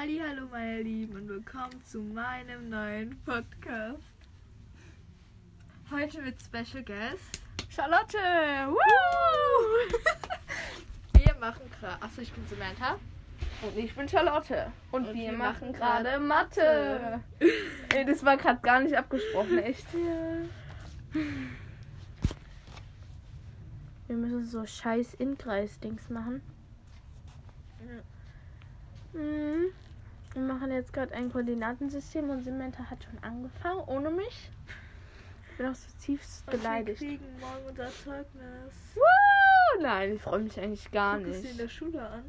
Hallo meine Lieben und willkommen zu meinem neuen Podcast. Heute mit Special Guest Charlotte! Woo! Wir machen gerade. Achso, ich bin Samantha. Und ich bin Charlotte. Und, Und wir, wir machen gerade Mathe. Ey, das war gerade gar nicht abgesprochen, echt. Wir müssen so scheiß Inkreis-Dings machen. Mhm. Wir machen jetzt gerade ein Koordinatensystem und Samantha hat schon angefangen, ohne mich. Ich bin auch so tiefst Und wir beleidigt. kriegen morgen unser Zeugnis. Woo! Nein, ich freue mich eigentlich gar Guck es dir in nicht. der Schule an.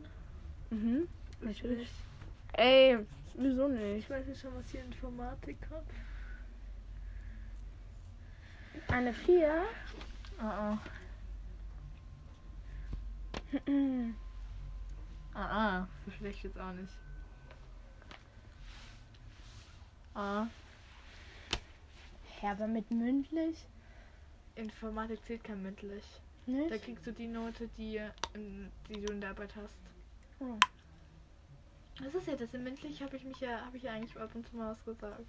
Mhm. Ich Natürlich. nicht. Ey, wieso nicht? Ich weiß nicht schon, was hier Informatik hat. Eine 4. Ah, ah. Ah, ah. So schlecht jetzt auch nicht. Ah. Ja, aber mit mündlich? Informatik zählt kein mündlich. Nicht? Da kriegst du die Note, die, in, die du in der Arbeit hast. Oh. Das ist ja das im mündlich habe ich mich ja habe ich ja eigentlich ab und zu mal was gesagt.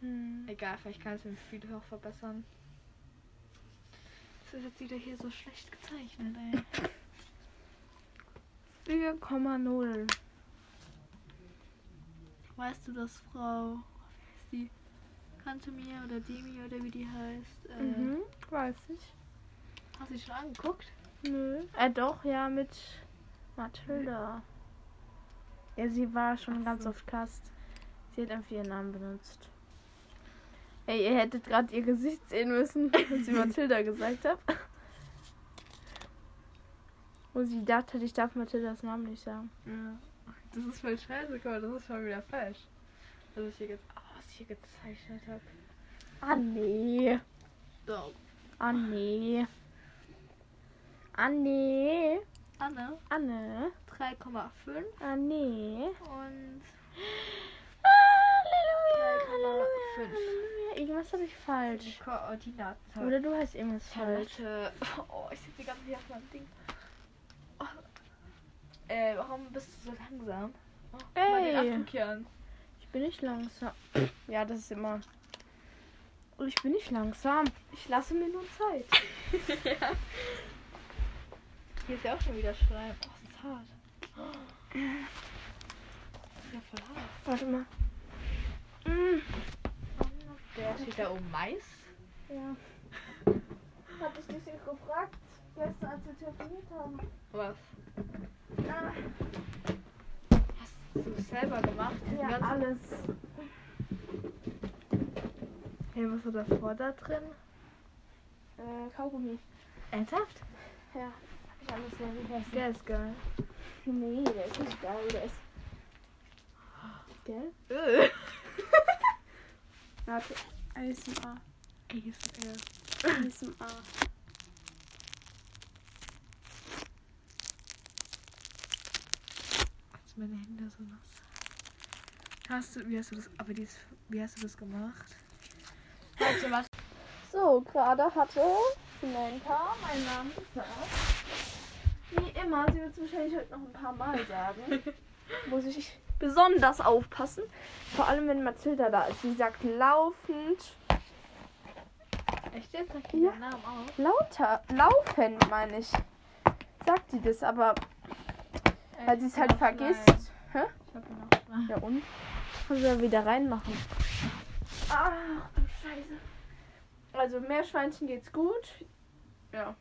Hm. Egal, vielleicht kann es im Spiel auch verbessern. Das ist jetzt wieder hier so schlecht gezeichnet, ey. 4,0. Weißt du, dass Frau, wie heißt die? Kantemir oder Demi oder wie die heißt? Äh, Mhm, weiß ich. Hast du die schon angeguckt? Nö. Äh, doch, ja, mit Mathilda. Ja, sie war schon Ach ganz so. oft Cast. Sie hat einfach ihren Namen benutzt. Ey, ihr hättet gerade ihr Gesicht sehen müssen, als sie Mathilda gesagt hat. Wo sie dachte, ich darf Mathildas Namen nicht sagen. Ja. Das ist voll scheiße, guck mal, das ist schon wieder falsch. Was ich hier, ge oh, was ich hier gezeichnet habe. Ah, nee. So. Ah, nee. Ah, nee. Anne, Anne. 3,5 Ah, nee. und Halleluja, Halleluja, Fünf. Halleluja. Irgendwas habe ich die falsch. Koordinaten. Oder du hast irgendwas falsch. Oh, ich sitze ganz hier auf meinem Ding. Äh, warum bist du so langsam? Oh, Ey. Ich bin nicht langsam. Ja, das ist immer. Oh, ich bin nicht langsam. Ich lasse mir nur Zeit. ja. Hier ist ja auch schon wieder Schleim. Oh, das ist hart. Oh. Ja, voll hart. Warte mal. Mm. Der steht da oben Mais. Ja. Hatte ich dich gefragt, gestern als wir telefoniert haben. Was? Ah, Hast du es selber gemacht? Ja, alles. Hey, was war davor da drin? Äh, Kaugummi. Ernsthaft? Ja, hab ich alles sehr gegessen. Der ist geil. Nee, der ist nicht geil, der ist. Gell? Äh. Warte. ASMR. ASMR. ASMR. Meine Hände so nass. Hast du, wie hast du das, aber dies, wie hast du das gemacht? So, gerade hatte Samantha meinen Namen gesagt. Wie immer, sie wird es wahrscheinlich heute noch ein paar Mal sagen. Muss ich besonders aufpassen. Vor allem, wenn Mathilda da ist. Sie sagt laufend, Echt jetzt? Sag Ja. ja. Namen auf. lauter, laufend meine ich. Sagt sie das, aber weil sie es halt vergisst. Hä? Ich hab ihn. Ja und? Können wir wieder reinmachen. Ach du Scheiße. Also Meerschweinchen geht's gut. Ja.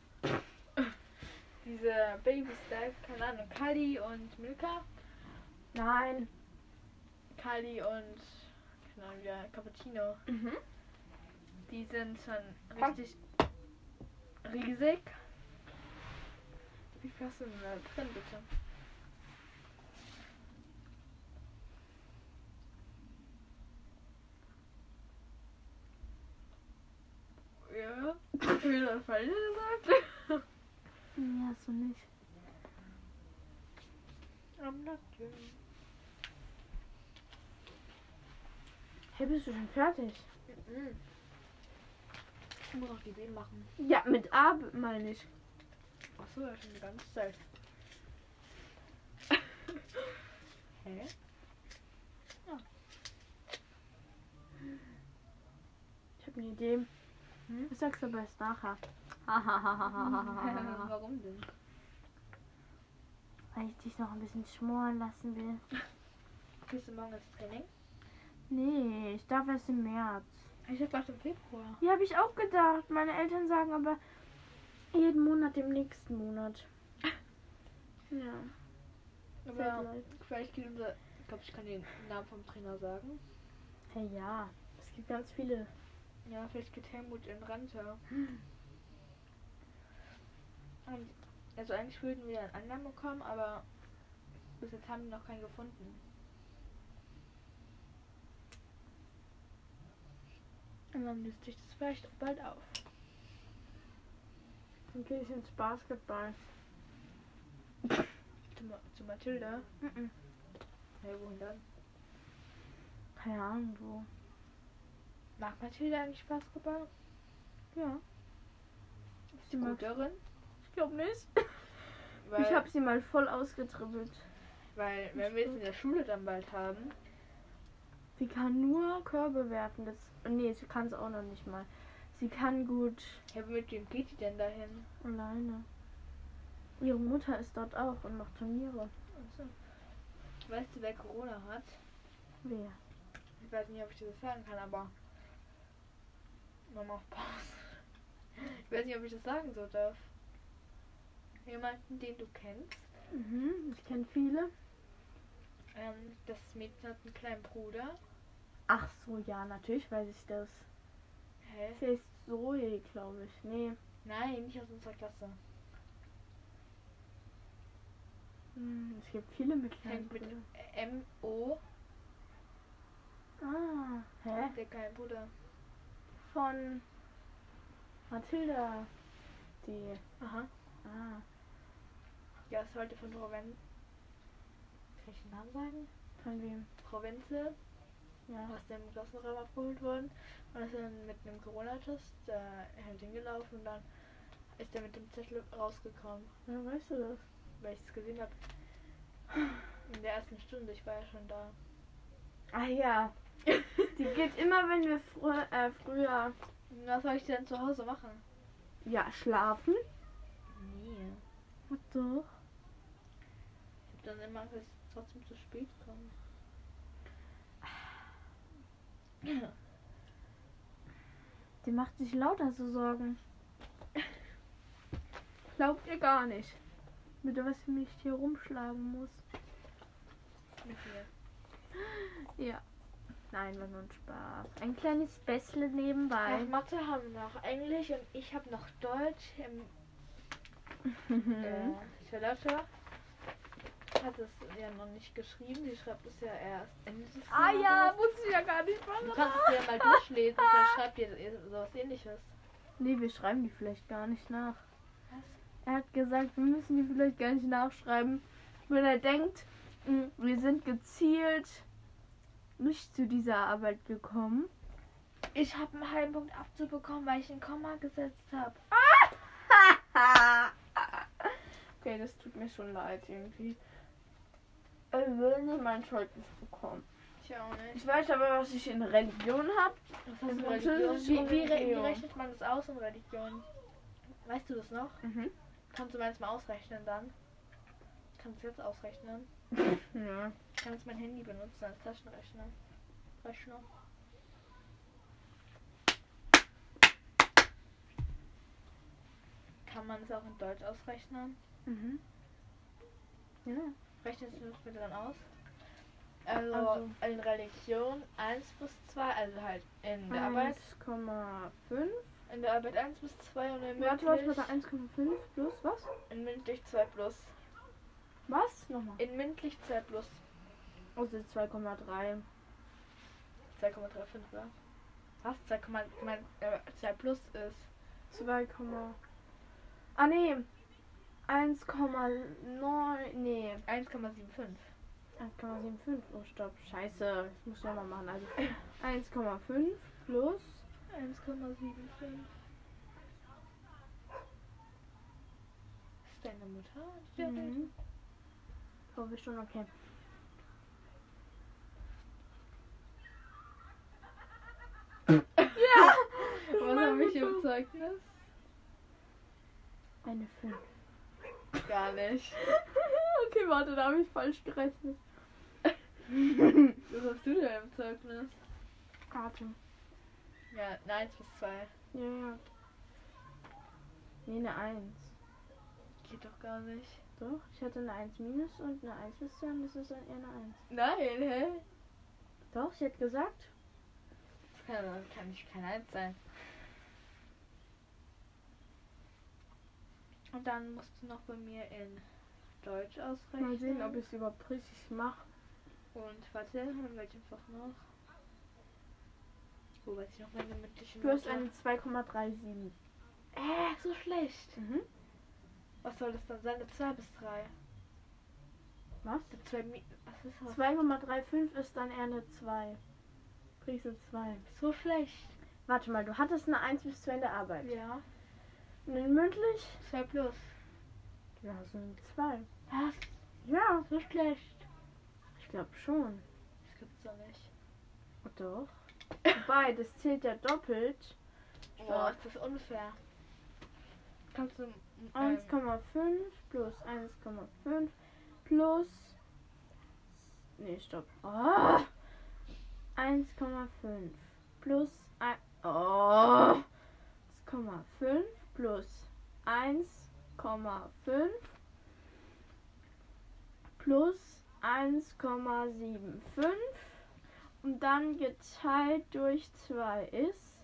Diese Babys da, keine Ahnung, Kali und Milka. Nein. Kali und, keine Ahnung, wieder Cappuccino. Mhm. Die sind schon Komm. richtig riesig. Wie viel hast du denn da drin, bitte? Ja. Hab ich das falsch gesagt? Nee, hast du nicht. I'm not. Hey, bist du schon fertig? Mhm. Ich muss noch die B machen. Ja, mit A meine ich. Achso, das ist schon die ganze Zeit. Hä? Ja. Ich hab eine Idee. Hm? Ich sag's aber erst nachher. Warum denn? Weil ich dich noch ein bisschen schmoren lassen will. Gehst du morgen ins Training? Nee, ich darf erst im März. Ich hab gedacht im Februar. Ja, habe ich auch gedacht. Meine Eltern sagen aber jeden Monat im nächsten Monat. Ja. Aber leid. vielleicht geht unser. Ich glaube, ich kann den Namen vom Trainer sagen. Hey, ja. Es gibt ganz viele. Ja, vielleicht geht Helmut in Rente. Und, also eigentlich würden wir einen anderen bekommen, aber bis jetzt haben wir noch keinen gefunden. Und dann löst sich das vielleicht auch bald auf. Dann gehe ich ins Basketball. Zu, Ma- zu Mathilda. Mhm. Ja, wohin dann? Keine Ahnung wo. Mag Mathilda eigentlich Basketball? Ja. Ist sie gut darin? Ich glaube nicht. Weil, Ich habe sie mal voll ausgetribbelt. weil wenn wir es in der Schule dann bald haben, Sie kann nur Körbe werfen. Das, nee, sie kann es auch noch nicht mal. Sie kann gut ja, mit wem geht die denn dahin? alleine. Ihre Mutter ist dort auch und macht Turniere. Achso. Weißt du, wer Corona hat? Wer? Ich weiß nicht, ob ich das sagen kann, aber. Mama auf Pause. Ich weiß nicht, ob ich das sagen so darf. Jemanden, den du kennst. Mhm, ich kenne viele. Ähm, das Mädchen hat einen kleinen Bruder. Ach so, ja, natürlich weiß ich das. Hä? Sie ist Zoe, glaube ich. Nee. Nein, nicht aus unserer Klasse. Hm, es gibt viele mit kleinen Brüdern. M-O. Ah, hä? Der kleine Bruder. Von Mathilda. Die. Aha. Ah, Ja, ist heute von Frau Wen. Kann ich den Namen sagen? von wem? Wenzel Ja. aus dem Klassenraum abgeholt worden. Und ist dann mit einem Corona-Test äh, halt hingelaufen und dann ist er mit dem Zettel rausgekommen. Ja, weißt du das? weil ich es gesehen habe. In der ersten Stunde, ich war ja schon da. Ah ja. Die geht immer, wenn wir frü äh, früher Was soll ich denn zu Hause machen? ja schlafen. Nee. Ach doch. Ich habe dann immer Angst, dass ich trotzdem zu spät komme. Die macht sich lauter so Sorgen. Glaubt ihr gar nicht. Mit was ich mich hier rumschlagen muss. Mit mir. Ja. Nein, war nur ein Spaß. Ein kleines Bässle nebenbei. Ach, Mathe haben wir noch Englisch und ich habe noch Deutsch. Im, äh, Charlotte hat es ja noch nicht geschrieben. Die schreibt es ja erst Ende des ah ja, Jahres. wusste ich ja gar nicht Du machen. kannst es ja mal durchlesen, vielleicht schreibt ihr sowas ähnliches. Nee, wir schreiben die vielleicht gar nicht nach. Was? Er hat gesagt, wir müssen die vielleicht gar nicht nachschreiben, wenn er denkt, mh, wir sind gezielt nicht zu dieser Arbeit gekommen. Ich habe einen halben Punkt abzubekommen, weil ich ein Komma gesetzt habe. okay, das tut mir schon leid irgendwie. Er will nicht mein Zeugnis bekommen. Ich auch nicht. Ich weiß aber, was ich in Religion habe. Was In du Religion? Wie, wie, re- wie rechnet man das aus in Religion? Weißt du das noch? Mhm. Kannst du meins mal ausrechnen dann? Kannst du jetzt ausrechnen? Ja. Kannst mein Handy benutzen als Taschenrechner? Rechner. Kann man es auch in Deutsch ausrechnen? Mhm. Ja. Rechnest du das bitte dann aus? Also, Also. in Religion 1 bis 2, also halt in der Arbeit. 1,5. In der Arbeit 1 bis 2 und in Warte, warte, mündlich, warte, 1,5 plus was? in mündlich 2 plus. Was? Nochmal. In mündlich 2 plus. Also 2,3. 2,35, oder? Was? 2, mein, äh, 2 plus ist. 2, ah nee. 1,9. Nee. 1,75. 1,75. Oh stopp. Scheiße. Das muss ich nochmal machen. Also 1,5 plus. 1,75. Ist deine Mutter? Redet? Mhm. Glaube ich schon, okay. Ja! Zeugnis? Eine 5. Gar nicht. okay, warte, da habe ich falsch gerechnet. Was hast du denn im Zeugnis? Karte. Ja, eine 1 bis 2. Ja, ja. Nee, eine 1. Geht doch gar nicht. Doch, ich hatte eine 1 minus und eine 1 bis 2 und das ist dann eher eine 1. Nein, hä? Doch, sie hat gesagt. Das kann, das kann nicht kein 1 sein. Und dann musst du noch bei mir in Deutsch ausrechnen. Mal sehen, ob ich es überhaupt richtig mache. Und warte, in welchem Fach noch? Wo weiß ich noch meine mündlichen Du hast eine 2,37. Äh, so schlecht. Mhm. Was soll das dann sein? Eine 2 bis 3. Was? Eine 2 Mi Was ist das? 2,35 ist dann eher eine 2. Prise 2. So schlecht. Warte mal, du hattest eine 1 bis 2 in der Arbeit. Ja. Dann mündlich? 2 plus. Ja, so eine 2. Was? Ja, So schlecht. ich glaube schon. Das gibt's doch nicht. Doch. Wobei, das zählt ja doppelt. Boah, ist das unfair. Kannst du. ähm, 1,5 plus 1,5 plus. Nee, stopp. Oh. 1,5 plus. ein- Oh. 1,5 plus 1,5 plus 1,75 und dann geteilt durch 2 ist.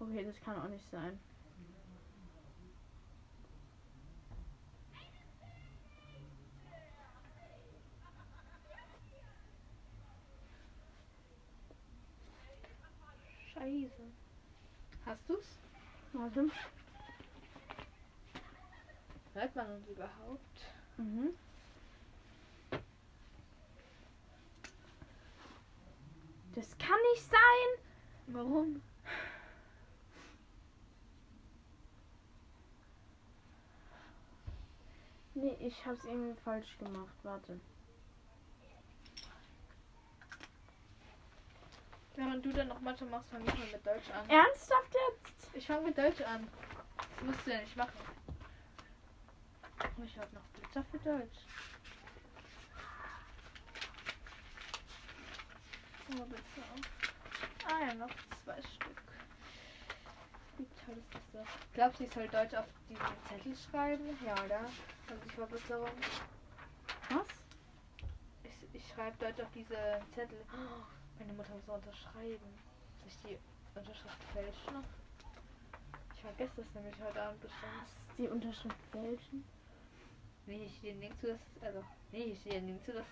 Okay, das kann auch nicht sein. Scheiße. Hast du's? Warte. Hört man uns überhaupt? Mhm. Das kann nicht sein. Warum? Nee, ich hab's irgendwie falsch gemacht. Warte. Während du dann noch Mathe machst, fang ich mal mit Deutsch an. Ernsthaft jetzt? Ich fange mit Deutsch an. Das musst du ja nicht machen. Ich habe noch Blätter für Deutsch. Oh, bitte. Ah ja, noch zwei Stück. Wie toll ist das doch? Glaubst du, ich soll Deutsch auf diesen Zettel schreiben? Ja, oder? Also die Verbesserung. Was? Ich, ich schreibe Deutsch auf diese Zettel. Oh, meine Mutter muss unterschreiben. Soll ich die Unterschrift fälschen? Ich vergesse das nämlich heute Abend bestimmt. Was? Die Unterschrift fälschen? Nee, ich stehe nirgends zu, dass, also, nee, stehe nirgends zu, dass,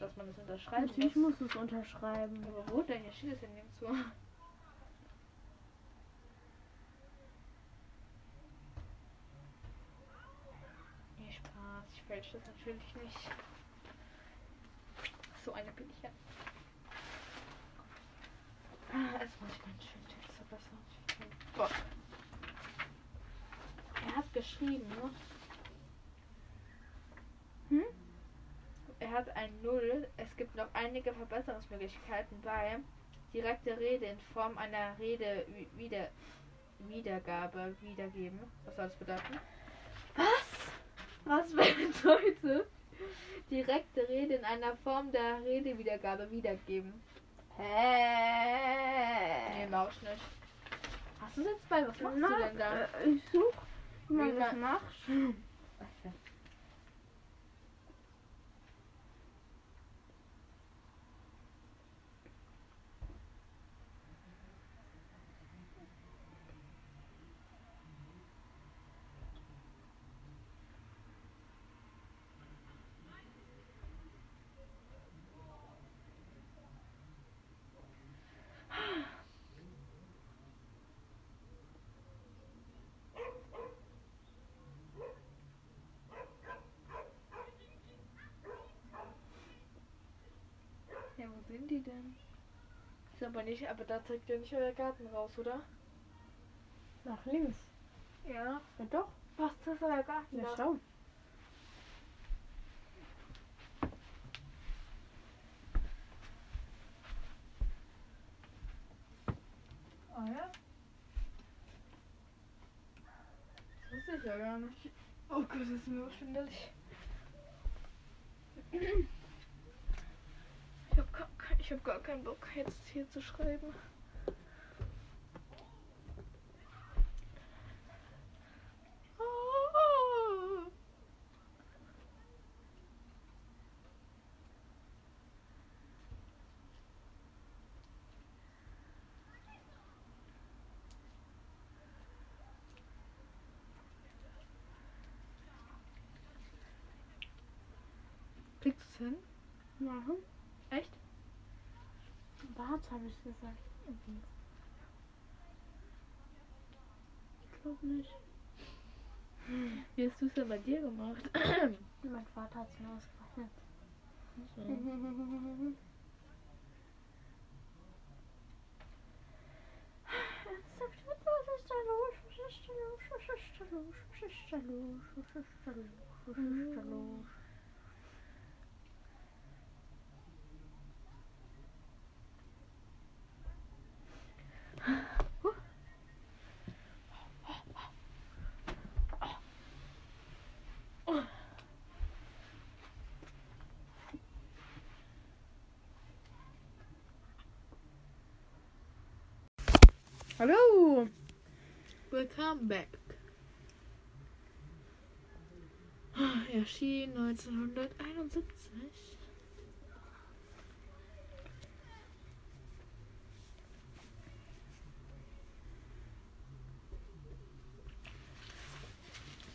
dass man das unterschreiben Natürlich muss. musst du es unterschreiben. Aber wo denn? Hier steht es ja nirgends zu. Nee, Spaß. Ich fälsche das natürlich nicht. So eine bin ich ja. Ah, Jetzt muss ich meinen schönen Text verbessern. Boah. Er hat geschrieben, ne? Hm? Er hat ein Null. Es gibt noch einige Verbesserungsmöglichkeiten bei direkte Rede in Form einer Rede wi- wieder Wiedergabe wiedergeben. Was soll das bedeuten? Was? Was bedeutet direkte Rede in einer Form der Redewiedergabe wiedergeben? Nee, Hä? Mausch nicht. Hast du jetzt bei? Was machst Na, du denn da? äh, ich such, wie man das macht. Was denn? Ja, wo sind die denn? Ist aber nicht, aber da zeigt ja nicht euer Garten raus, oder? Nach links. Ja. Ja doch. Was, das ist euer Garten Ja, da? schau. Oh ja? ja gar nicht. Oh Gott, das ist mir verschwindelig. Ich habe gar, kein- ich hab gar keinen Bock, jetzt hier zu schreiben. Kriegst du es hin? Machen? Echt? Bart habe ich gesagt. Ich glaube nicht. Wie hast du es denn bei dir gemacht? Mein Vater hat es mir ausgerechnet. So. Ernsthaft, was ist da los? Was ist da los? Was ist da los? Was ist da los? Was ist da los? Was ist da los? Hallo! Welcome back. Erschien 1971.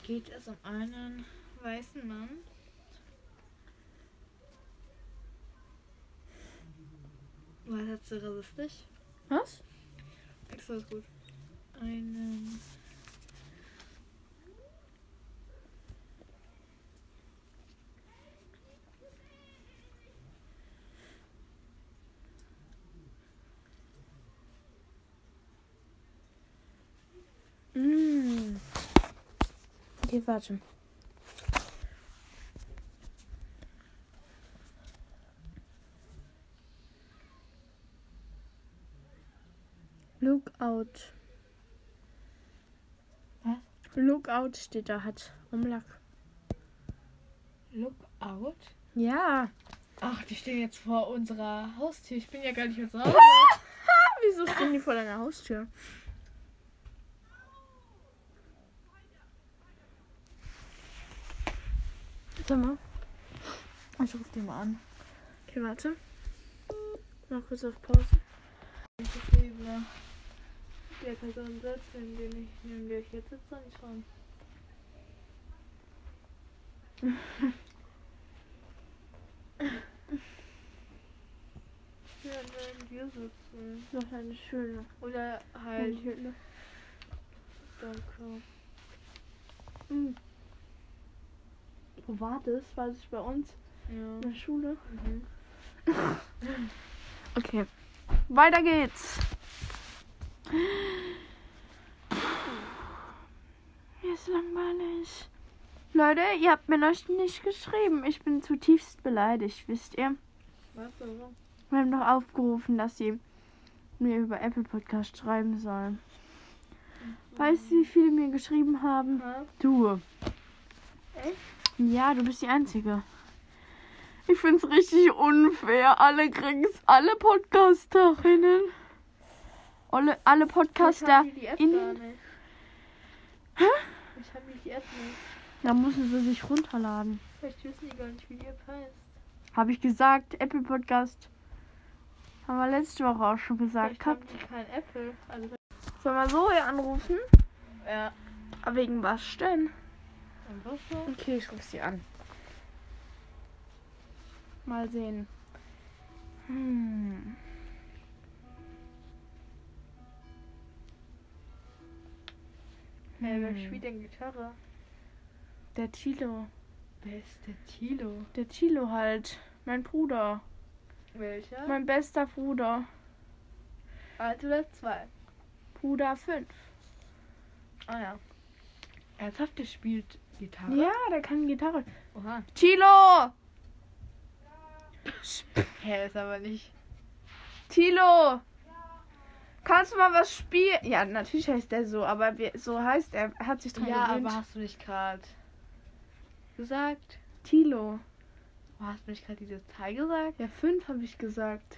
Geht es um einen weißen Mann? War das zu rassistisch? Was? Das ist gut. Einen. Mm. Okay, warte. Lookout. Was? Lookout steht da, hat Umlack. Lookout? Ja. Ach, die stehen jetzt vor unserer Haustür. Ich bin ja gar nicht mehr zu Hause. Wieso stehen die vor deiner Haustür? Sag mal. Ich rufe die mal an. Okay, warte. Mal kurz auf Pause. Ich der Person sitzt, in dem ich, neben der ich jetzt sitze, schon. Ja, wenn wir sitzen. Noch eine schöne. Oder halt. Halt. Danke. Mhm. Wo war das? War das bei uns Ja. in der Schule? Mhm. Okay. Weiter geht's. Mir ist langweilig. Leute, ihr habt mir noch nicht geschrieben. Ich bin zutiefst beleidigt, wisst ihr? Was aber? Wir haben doch aufgerufen, dass sie mir über Apple Podcast schreiben sollen. Weißt du, wie viele mir geschrieben haben? Ha? Du. Echt? Ja, du bist die Einzige. Ich find's richtig unfair. Alle kriegen's, alle Podcasterinnen. Alle, alle Podcaster. Ich hab die App in- gar nicht. Ich hab die App nicht. Da müssen sie sich runterladen. Vielleicht wissen die gar nicht, wie die App heißt. Habe ich gesagt, Apple Podcast. Haben wir letzte Woche auch schon gesagt. Gehabt. die kein Apple. Also, Sollen wir so hier anrufen? ja. Aber wegen was denn? Okay, ich rufe sie an. Mal sehen. Hm. Hey, wer Hm. spielt denn Gitarre? Der Tilo. Wer ist der Tilo? Der Tilo halt. Mein Bruder. Welcher? Mein bester Bruder. Alt oder zwei? Bruder 5. Ah ja. Ernsthaft, der spielt Gitarre? Ja, der kann Gitarre. Oha. Tilo! Hä, ist aber nicht. Tilo! Kannst du mal was spielen? Ja, natürlich heißt der so, aber wir, so heißt er. Er hat sich dran Ja, gewöhnt. aber hast du nicht gerade gesagt? Tilo. Oh, hast du nicht gerade diese Zahl gesagt? Ja, fünf habe ich gesagt.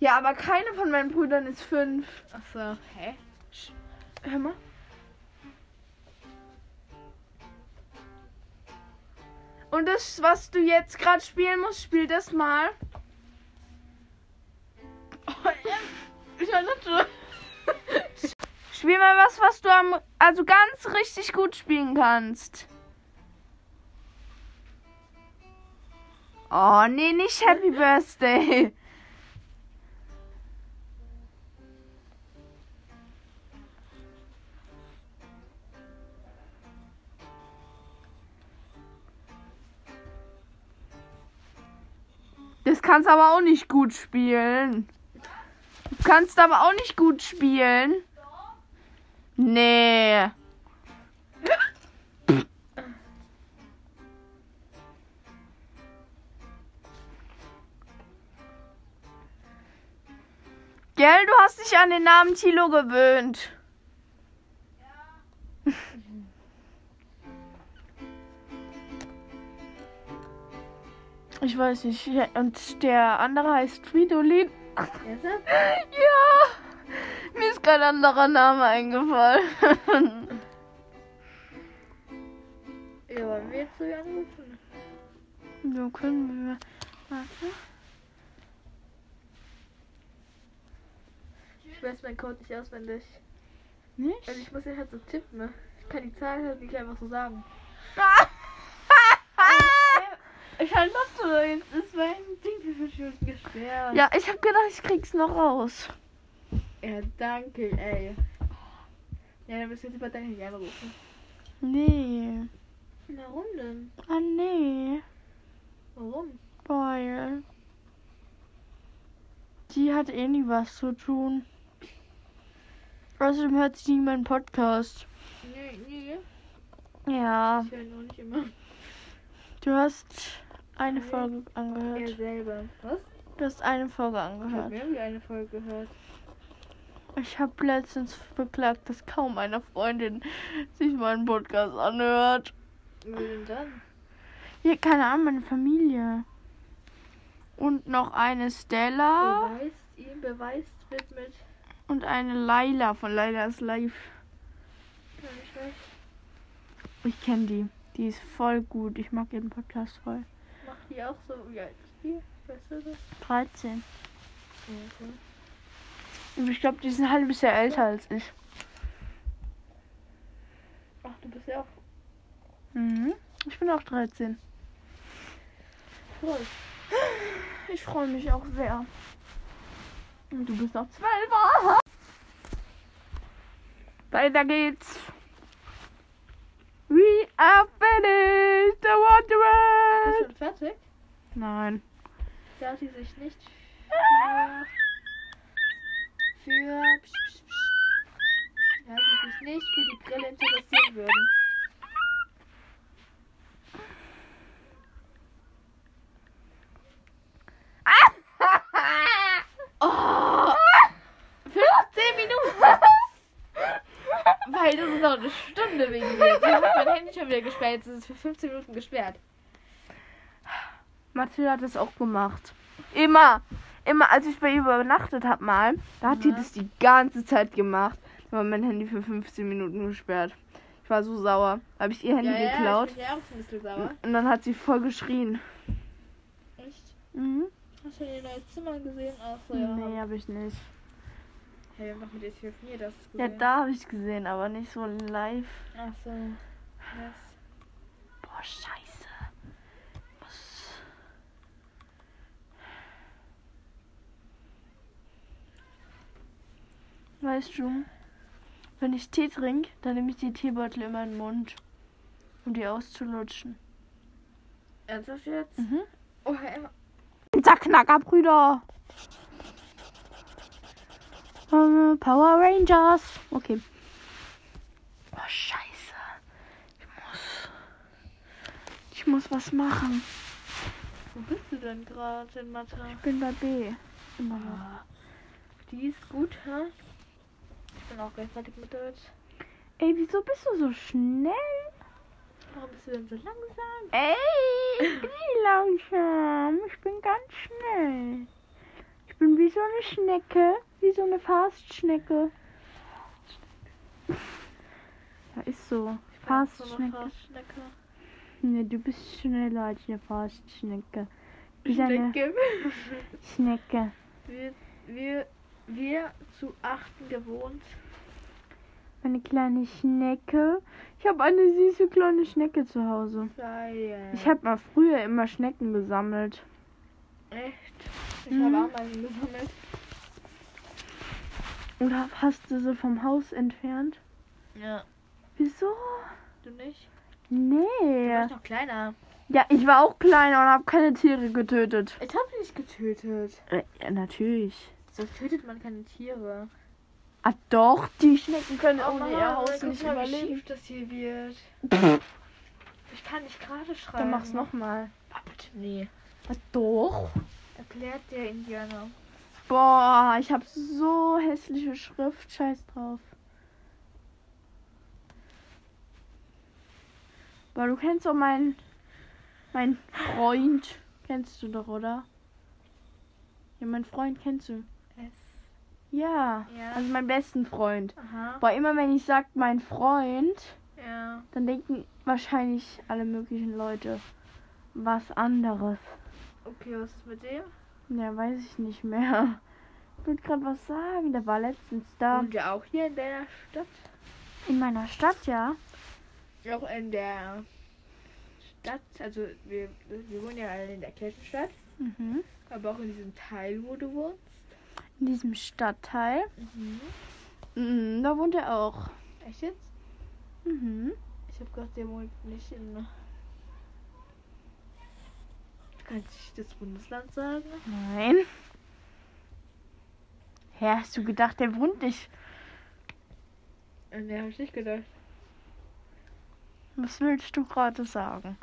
Ja, aber keine von meinen Brüdern ist fünf. Achso, hä? Hör mal. Und das, was du jetzt gerade spielen musst, spiel das mal. Oh, ich hatte. Spiel mal was, was du am, also ganz richtig gut spielen kannst. Oh, nee, nicht Happy Birthday. Das kannst aber auch nicht gut spielen. Du kannst aber auch nicht gut spielen. Nee. Gell, du hast dich an den Namen Tilo gewöhnt. Ich weiß nicht. Und der andere heißt Fridolin. Ja, mir ist kein anderer Name eingefallen. Ja, wollen wir jetzt so anrufen? Ja, können wir. Warte. Ich weiß meinen Code nicht auswendig. Nicht? Also ich muss den halt so tippen. Ich kann die Zahl halt nicht einfach so sagen. Ich halt Mathe, jetzt ist mein Ding für Minuten gesperrt. Ja, ich hab gedacht, ich krieg's noch raus. Ja, danke, ey. Ja, dann müssen wir jetzt über deine nicht anrufen. Nee. Warum denn? Ah, nee. Warum? Weil. Die hat eh nie was zu tun. Außerdem hört sie nie meinen Podcast. Nee, nee. Ja. Ich höre ihn auch nicht immer. Du hast eine. Folge angehört. selber. Was? Du hast eine Folge Ich habe angehört. mehr wie eine Folge gehört. Ich habe letztens beklagt, dass kaum eine Freundin sich meinen Podcast anhört. Wer denn dann? Hier, keine Ahnung, meine Familie. Und noch eine Stella Beweist ihm, beweist wird mit. und eine Laila von Laila ist live. Ja, ich weiß. Ich kenne die. Die ist voll gut. Ich mag ihren Podcast voll. Die auch so. Wie alt ist die? Weißt du das? 13. Ja, okay. Und ich glaube, die ist ein halbes Jahr älter als ich. Ach, du bist ja auch Mhm. Ich bin auch 13. voll. Ich freue mich auch sehr. Und du bist noch 12. Weiter geht's. Are finished. The Bist Wonderworld. du fertig? Nein. Da sie sich nicht für. für. Da sie sich nicht für die Grille interessieren würden. Oh! 15 Minuten! Weil das ist noch eine Stunde wegen mir. Ich habe mein Handy schon wieder gesperrt. Jetzt ist es für 15 Minuten gesperrt. Mathilde hat das auch gemacht. Immer. Immer, als ich bei ihr übernachtet habe mal, da hat die Ja. das die ganze Zeit gemacht. Da war mein Handy für 15 Minuten gesperrt. Ich war so sauer. Habe ich ihr Handy ja, geklaut. Ja, ich bin auch ein bisschen sauer. und dann hat sie voll geschrien. Echt? Mhm. Hast du ihr neues Zimmer gesehen? Ach so, ja. Nee, habe ich nicht. Hey, wir haben doch mit ihr telefoniert, hast du Ja, da habe ich gesehen, aber nicht so live. Ach so. Yes. Boah, scheiße. Was? Weißt du, wenn ich Tee trinke, dann nehme ich die Teebeutel immer in den Mund, um die auszulutschen. Ernsthaft jetzt? Mhm. Oh, Emma. Knacker, Brüder. Äh, Power Rangers. Okay. Oh, scheiße. Ich muss. Ich muss was machen. Wo bist du denn gerade in Mathe? Ich bin bei B. Immer noch. Ah. Die ist gut, hä? Ich bin auch gleichzeitig mit Deutsch. Ey, wieso bist du so schnell? Warum bist du denn so langsam? Ey, ich bin nicht langsam. Ich bin ganz schnell. Ich bin wie so eine Schnecke. Wie so eine Fastschnecke. Ja, ist so. Fastschnecke. Fastschnecke. Nee, du bist schneller als eine Fastschnecke. Bist eine Schnecke. Schnecke. Wir, wir, wir zu achten gewohnt. Eine kleine Schnecke. Ich habe eine süße kleine Schnecke zu Hause. Ich habe mal früher immer Schnecken gesammelt. Echt? Ich Mhm. habe Ameisen gesammelt. Oder hast du sie vom Haus entfernt? Ja. Wieso? Du nicht? Du Nee. warst noch kleiner. Ja, ich war auch kleiner und habe keine Tiere getötet. Ich habe dich getötet. Äh, ja, natürlich. So tötet man keine Tiere. Ah, doch, die Schnecken können Oh ohne ihr Haus nicht mal, wie überleben. schief das hier wird. Ich kann nicht gerade schreiben. Dann mach's nochmal. Ah, bitte, nee. Ah, doch. Erklärt der Indianer. Boah, ich habe so hässliche Schrift. Scheiß drauf. Boah, du kennst doch meinen mein Freund. Kennst du doch, oder? Ja, mein Freund kennst du. S. Ja, Ja. also meinen besten Freund. Aha. Boah, immer wenn ich sag mein Freund, Ja. dann denken wahrscheinlich alle möglichen Leute was anderes. Okay, was ist mit dem? Ja, weiß ich nicht mehr. Ich wollte gerade was sagen. Der war letztens da. Wohnt ihr auch hier in deiner Stadt? In meiner Stadt, ja. Auch in der Stadt. Also wir, wir wohnen ja alle in der Kirchenstadt. Mhm. Aber auch in diesem Teil, wo du wohnst. In diesem Stadtteil. Mhm. Mhm, da wohnt er auch. Echt jetzt? Mhm. Ich habe gedacht, der wohnt nicht in. Kann ich das Bundesland sagen? Nein. Hä, hast du gedacht, der wohnt nicht? Äh, Nee, habe ich nicht gedacht. Was willst du gerade sagen?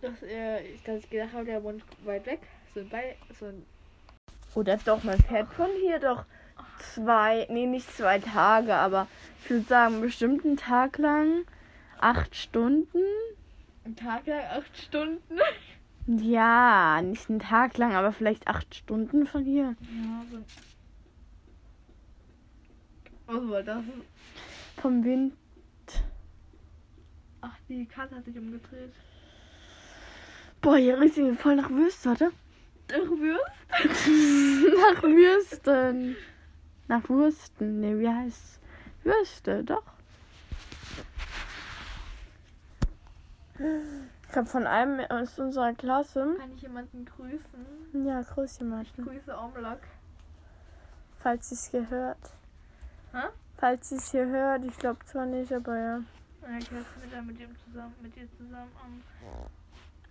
Dass, er, ich, dass ich gedacht habe, der wohnt weit weg. So bei. So ein Oder doch, man fährt von hier doch zwei, nee, nicht zwei Tage, aber ich würde sagen, bestimmt einen Tag lang. Acht Stunden. ein Tag lang, acht Stunden. Ja, nicht einen Tag lang, aber vielleicht acht Stunden von hier. Ja, so. Was war das? Vom Wind. Ach, die Karte hat sich umgedreht. Boah, hier riecht sie voll nach Würst, warte. Ach, Würst? nach Würsten. Nach Wursten. Ne, wie heißt's? Würste, doch. Ich habe von einem aus unserer Klasse. Kann ich jemanden grüßen? Ja, grüß jemanden. Grüße Omlok. Falls sie es hier hört. Hä? Falls sie es hier hört, ich glaube zwar nicht, aber ja. Ja, ich mir dann mit dem zusammen, mit dir zusammen an.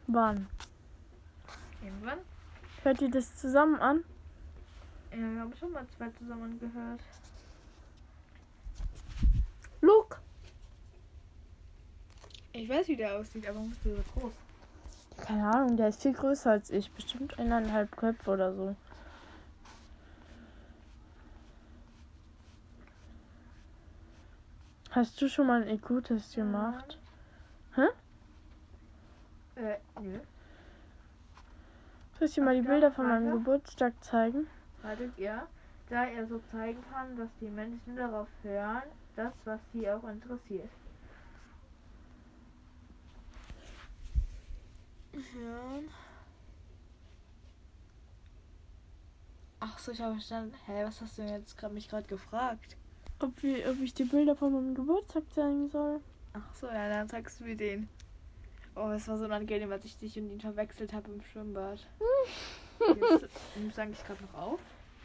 Wann? Irgendwann? Hört ihr das zusammen an? Ja, wir haben schon mal zwei zusammen gehört. Ich weiß, wie der aussieht, aber warum ist der so groß? Keine Ahnung, der ist viel größer als ich. Bestimmt eineinhalb Köpfe oder so. Hast du schon mal einen IQ-Test gemacht? Äh, nö. Soll ich dir mal die Bilder von meinem. Geburtstag zeigen? Warte, ja. Da er so zeigen kann, dass die Menschen darauf hören, das, was sie auch interessiert. Hören. Ach so, ich habe verstanden. Hä, was hast du denn jetzt gerade mich gerade gefragt? Ob, wir, ob ich die Bilder von meinem Geburtstag zeigen soll? Ach so, ja, dann zeigst du mir den. Oh, es war so unangenehm, als ich dich und ihn verwechselt habe im Schwimmbad. Jetzt nimmst du eigentlich gerade noch auf?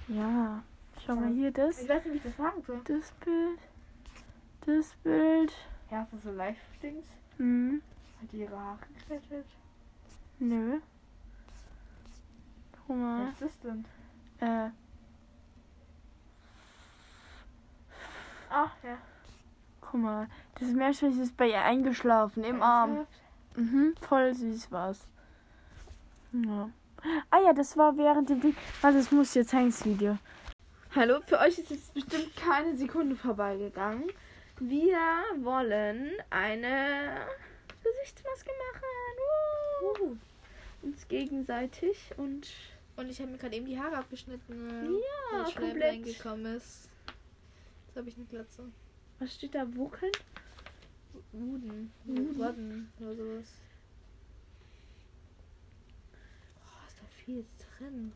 Ja. Schau mal hier das. Ich weiß nicht, wie ich das sagen soll. Das Bild. Das Bild. Ja, hast du so Live-Dings? Hm. Hat die ihre Haare geklettet? Nö. Guck mal. Was ist das denn? Äh. Ach, ja. Guck mal. Das Meerschweinchen ist bei ihr eingeschlafen. Im Arm. Mhm. Voll süß war's. Ja. Ah ja, das war während dem Ding. Warte, das muss jetzt das Video. Hallo, für euch ist jetzt bestimmt keine Sekunde vorbeigegangen. Wir wollen eine Gesichtsmaske machen. Uh. Uns gegenseitig und Und ich habe mir gerade eben die Haare abgeschnitten. Ja, weil Schleim komplett. reingekommen ist. Jetzt habe ich eine Glatze. was steht da? Wukeln? Wuden. Wuden. Oder sowas. Boah, ist da viel drin.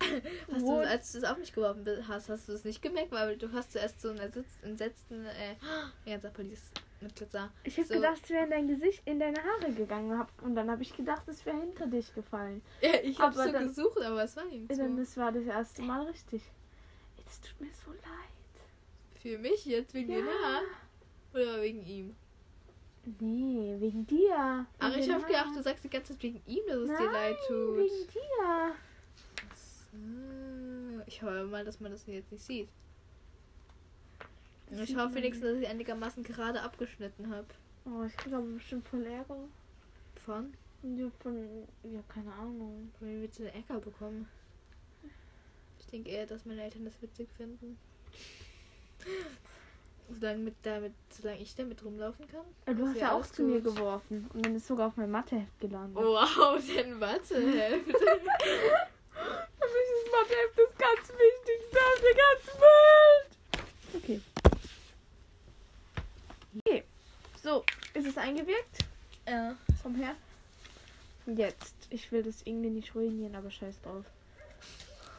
Hast du, als du es auf mich geworfen hast, hast du es nicht gemerkt, weil du hast zuerst so einen entsetzten, äh, ja, sag Police mit Glitzer. Ich habe So. gedacht, es wäre in dein Gesicht, in deine Haare gegangen. Und dann habe ich gedacht, es wäre hinter dich gefallen. Ja, ich habe so dann- gesucht, aber es war nicht so. Dann das war das erste Mal richtig. Es tut mir so leid. Für mich jetzt wegen Ja. den Haaren? Oder wegen ihm? Nee, wegen dir. Ach, Wegen ich den habe gedacht, du sagst die ganze Zeit wegen ihm, dass es Nein, dir leid tut. wegen dir. Ich hoffe mal, dass man das jetzt nicht sieht. Ich hoffe wenigstens, dass ich einigermaßen gerade abgeschnitten habe. Oh, ich aber bestimmt voll Ärger. Von? Ja, von, ja, keine Ahnung. Von wem willst du den Äcker bekommen? Ich denke eher, dass meine Eltern das witzig finden. Solange, mit damit, solange ich damit rumlaufen kann. Äh, Du hast ja auch zu mir geworfen. Und dann ist sogar auf mein Matheheft gelandet. Wow, denn Matheheft. Für mich ist Matheheft das ganz Wichtigste auf der ganzen Welt. Okay. Okay. So, ist es eingewirkt? ja. Komm her. Jetzt. Ich will das irgendwie nicht ruinieren, aber scheiß drauf.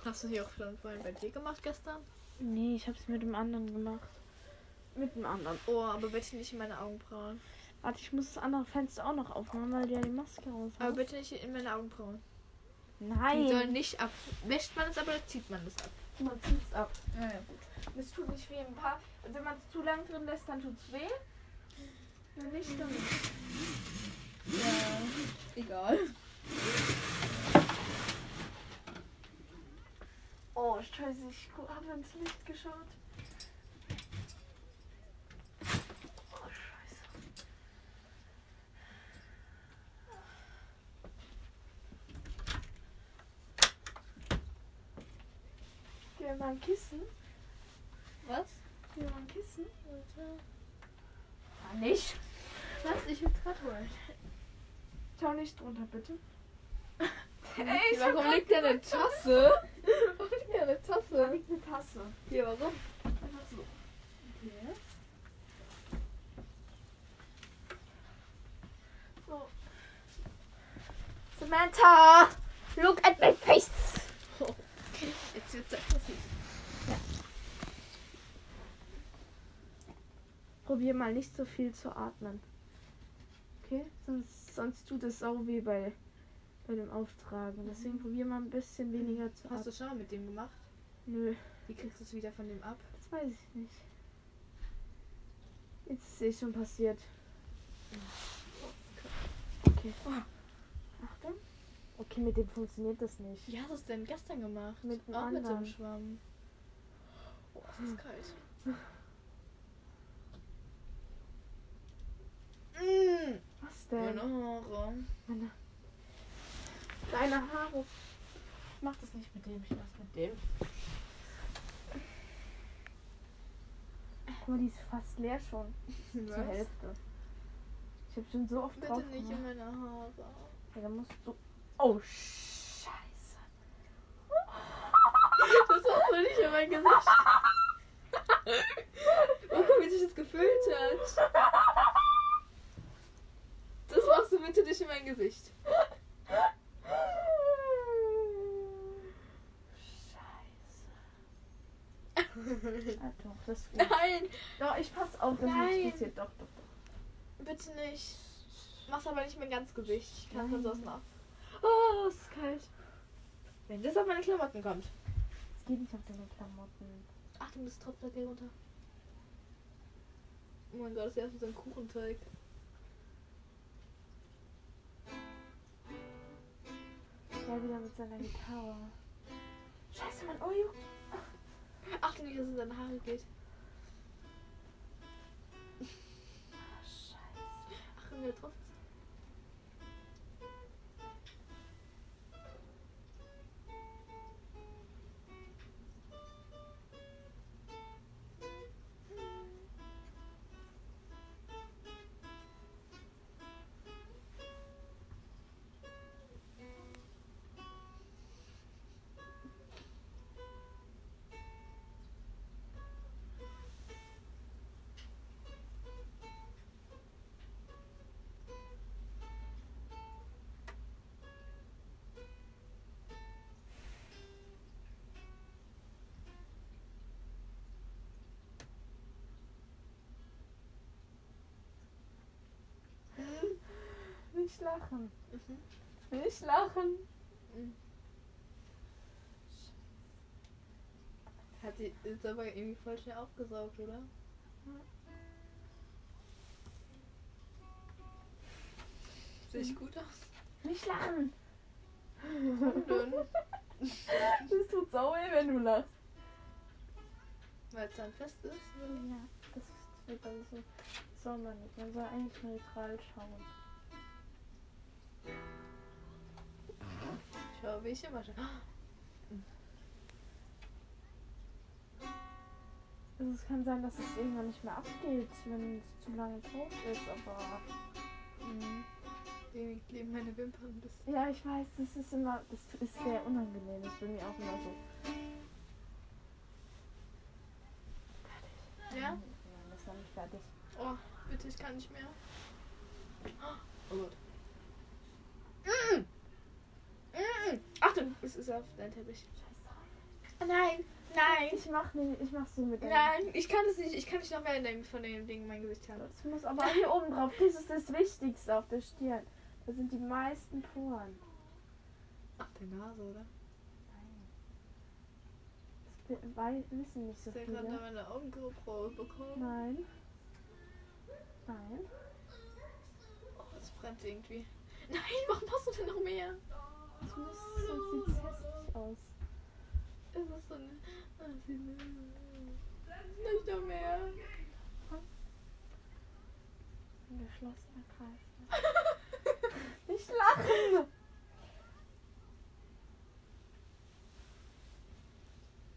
Hast du hier auch schon vorhin bei dir gemacht gestern? Nee, ich hab's mit dem anderen gemacht. Mit dem anderen. Oh, aber bitte nicht in meine Augenbrauen. Warte, ich muss das andere Fenster auch noch aufmachen, weil du ja die Maske raus Aber bitte nicht in meine Augenbrauen. Die Nein. sollen nicht ab. Wäscht man es, aber zieht man das ab. Man zieht's ab. Ja, ja, gut. Es tut nicht weh ein paar. Und wenn man es zu lang drin lässt, dann tut's weh. Wenn nicht, dann nicht. Ja, egal. Oh, scheiße, ich habe ins Licht geschaut. Oh, scheiße. Gib mir mal ein Kissen. Was? Gib mir mal ein Kissen. Ah, nicht. Was? Ich will's grad holen. Schau nicht drunter, bitte. Ey, warum liegt da eine Tasse? Warum liegt da eine Da Tasse? liegt eine Tasse. Hier, warum? Einfach so. Okay. So. Samantha! Look at my face! Jetzt wird's aggressiv. Probier mal nicht so viel zu atmen. Okay? Sonst, sonst tut es auch wie bei, bei dem Auftragen. Deswegen probier mal ein bisschen weniger zu Hast du atmen. schon mal mit dem gemacht? Nö, Wie kriegst du es wieder von dem ab? das weiß ich nicht. Jetzt ist es eh schon passiert. Okay. Achtung. Okay, mit dem funktioniert das nicht. Wie hast du es denn gestern gemacht? Mit dem Auch mit anderen. dem Schwamm. Oh, es ist kalt. Mmh. Was denn? Meine Haare. Meine... Deine Haare. Ich mach das nicht mit dem, ich mach's mit dem. Guck mal, die ist fast leer schon. Zur Was? Hälfte. Ich habe schon so oft drauf Bitte nicht in gemacht. meine Haare. Ja, dann musst du... Oh, scheiße. Das war so nicht in mein Gesicht. oh, guck, wie sich das gefühlt hat. Bitte nicht in mein Gesicht. Scheiße. Ah, doch, das gut. Nein, Doch, ich pass auf, dass Nein. nichts passiert. Doch, doch, doch. bitte nicht. Mach's aber nicht mein ganz Gesicht. Ich kann von sonst nach. Oh, es ist kalt. Wenn das auf meine Klamotten kommt. Es geht nicht auf deine Klamotten. Achtung, das tropft gleich runter. Oh mein Gott, das ist erst so ein Kuchenteig. Der wieder mit seiner Gitarre. Scheiße, mein Ohr juckt. Achtung, wie das in deine Haare geht. Ah, Scheiße. Achtung, der tropft. Lachen. Mhm. Nicht lachen. Hat sie ist aber irgendwie voll schnell aufgesaugt, oder? Sehe ich gut aus? Nicht lachen. Warum denn? Das tut sau weh, wenn du lachst. Weil es dann fest ist? Ja, das wird dann so. Soll man nicht. Man soll eigentlich neutral schauen. Ich immer schon. Also es kann sein, dass es irgendwann nicht mehr abgeht, wenn es zu lange drauf ist, aber. Mhm. Irgendwie kleben meine Wimpern ein bisschen. Ja, ich weiß, das ist immer. Das ist sehr unangenehm. Das ist bei mir auch immer so. Ja? Nein, das ist noch nicht fertig. Oh, bitte, ich kann nicht mehr. Oh Gott. Mm. Mm. Achtung, es ist auf dein Teppich. Scheiß drauf. Oh nein, nein, Ich mach nicht, ich mach so mit dem. nein, ich kann es nicht. Ich kann nicht noch mehr in dem, von dem Ding in mein Gesicht haben. Das muss aber hier oben drauf. Das ist das Wichtigste auf der Stirn. Da sind die meisten Poren. Ach, der Nase, oder? Das wi- wei- wissen nicht so Ich habe gerade viele. meine Augenbraue bekommen. Nein. Nein. Oh, es brennt irgendwie. Nein, warum machst du denn noch mehr? Das muss, sonst sieht es hässlich aus. Es ist so ein. Sie- Nicht noch mehr. Ein geschlossener Kreis. Nicht lachen!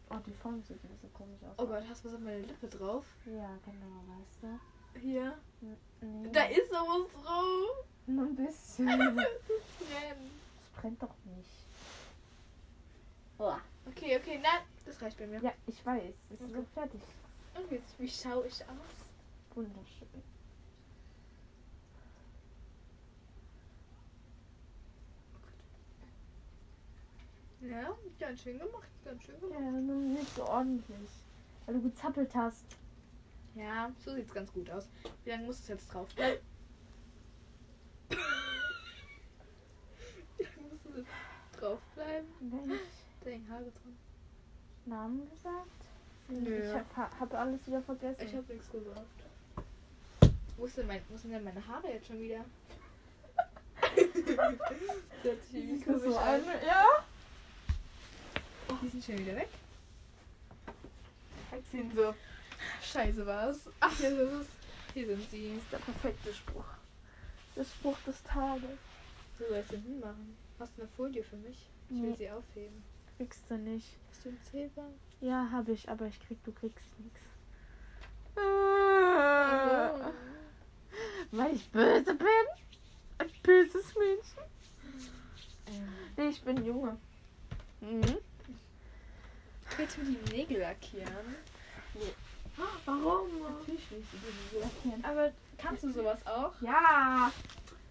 Oh, die Form sieht ein bisschen komisch aus. Oh Gott, hast du was auf meine Lippe drauf? Ja, genau, weißt du. Hier. Nee. Da ist sowas drauf. Nur ein bisschen. Das ist Tränen. Das brennt doch nicht. Okay, okay, nein. Das reicht bei mir. Ja, ich weiß. Es ist Okay. so fertig. Und jetzt, wie schaue ich aus? Wunderschön. Ja, ganz schön gemacht, ganz schön Ja, gemacht. nur nicht so ordentlich. Weil du gezappelt hast. Ja, so sieht's ganz gut aus. Wie lange muss es jetzt drauf bleiben? Wie lange muss es jetzt drauf bleiben? Wenn ich Da hängen Haare dran. Namen gesagt? Nö. Ich hab, hab alles wieder vergessen. Ich habe nichts gesagt. Wo, ist denn mein, wo sind denn meine Haare jetzt schon wieder? das du komisch so an. Ja. Die sind schon wieder weg. Sie sind so. Scheiße war's. Ach, hier ist es. Hier sind sie. Das ist der perfekte Spruch. Der Spruch des Tages. Du sollst den hinmachen. Hast du eine Folie für mich? Ich will Nee. sie aufheben. Kriegst du nicht. Hast du einen Zählbar? Ja, hab ich, aber ich krieg, du kriegst nichts. Also, Weil ich böse bin? Ein böses Mädchen? ähm, Nee, ich bin Junge. Mhm. willst du mir die Nägel lackieren? Warum? Natürlich will ich die Nägel lackieren. Aber kannst du sowas auch? Ja.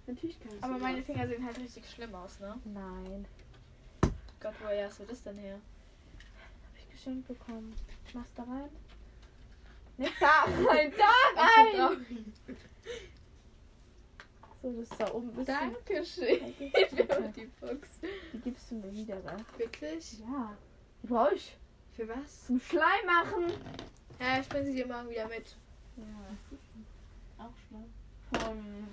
Natürlich kann ich Aber meine sowas. Finger sehen halt richtig schlimm aus, ne? Nein. Gott, woher hast du das denn her? Hab ich geschenkt bekommen. Machst da rein? Nicht da rein, da rein! so, So, das ist da oben ein bisschen. Dankeschön. Danke. die Box. Die gibst du mir wieder, gell? Wirklich? Ja. Die brauch ich. Für was? Zum Schleim machen. Ja, ich bringe sie dir morgen wieder mit. Ja. Auch schlimm. Vom.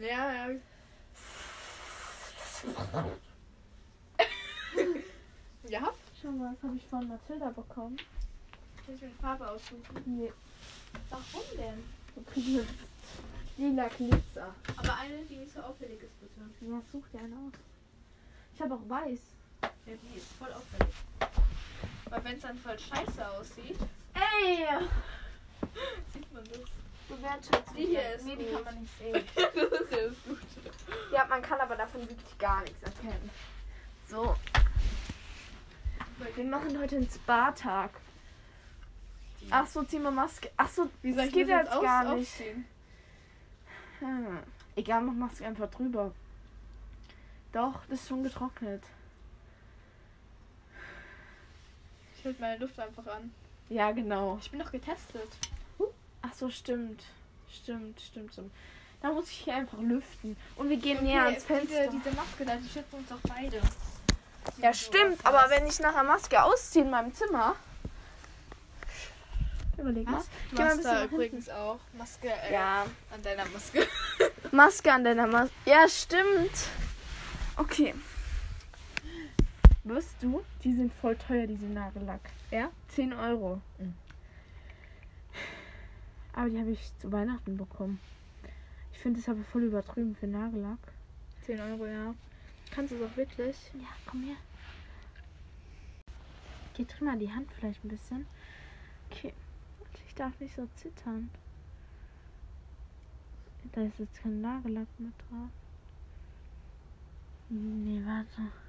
Ja, ja. ja? Schau mal, das habe ich von Mathilda bekommen. Kann ich mir eine Farbe aussuchen? Nee, Warum denn? du kriegst lila Glitzer. Aber eine, die nicht so auffällig ist, bitte. Ja, such dir eine aus. Ich habe auch weiß. Ja, die ist voll auffällig. Weil wenn es dann voll scheiße aussieht, Ey! sieht man das. Du wertschätzt Die hier ist Nee, die kann man nicht sehen. das ist ja das Gute. Ja, man kann aber davon wirklich gar nichts erkennen. So. Wir machen heute einen Spa-Tag. Ach so, zieh mal Maske. Ach so, Wie soll das ich geht das jetzt aus- gar nicht. Hm. Egal, mach Maske einfach drüber. Doch, das ist schon getrocknet. Halte meine Luft einfach an. Ja, genau. Ich bin doch getestet. Ach so, stimmt. Stimmt, stimmt, stimmt. Da muss ich hier einfach lüften. Und wir gehen Okay, näher ans Fenster. Diese, diese Maske da, die schützt uns doch beide. ja, stimmt, aber wenn ich nachher Maske ausziehe in meinem Zimmer. Überleg mal. Geh mal ein bisschen übrigens auch Maske äh, Ja, an deiner Maske. Maske an deiner Maske. Ja, stimmt. Okay. Wirst du? Die sind voll teuer, diese Nagellack. Ja? 10 Euro. Mhm. Aber die habe ich zu Weihnachten bekommen. Ich finde es aber voll übertrieben für Nagellack. 10 Euro, ja. Kannst du es auch wirklich? Ja, komm her. Geh dreh mal die Hand vielleicht ein bisschen. Okay. Ich darf nicht so zittern. Da ist jetzt kein Nagellack mit drauf. Nee, warte.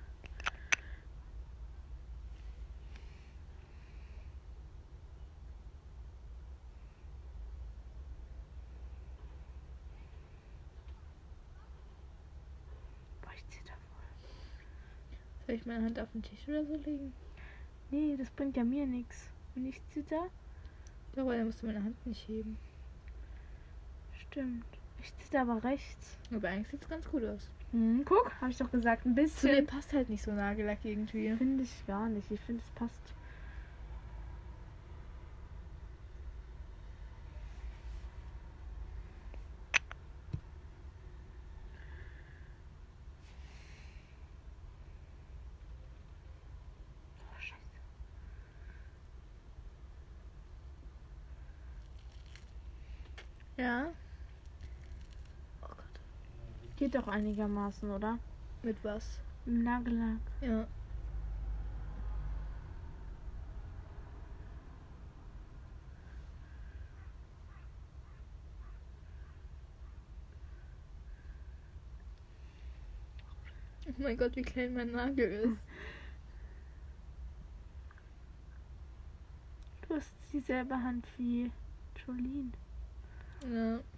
Soll ich meine Hand auf den Tisch oder so legen? Nee, das bringt ja mir nichts. Wenn ich zitter, Ja, aber dann musst du meine Hand nicht heben. stimmt. Ich zitter aber rechts. Aber eigentlich sieht es ganz gut aus. Hm, guck, habe ich doch gesagt, ein Zu dir bisschen. passt halt nicht so Nagellack irgendwie. Finde ich gar nicht. Ich finde, es passt. Oh, Scheiße. Ja. Geht doch einigermaßen, oder? Mit was? Nagellack. Ja. Oh mein Gott, wie klein mein Nagel ist. Du hast dieselbe Hand wie Jolene. Ja.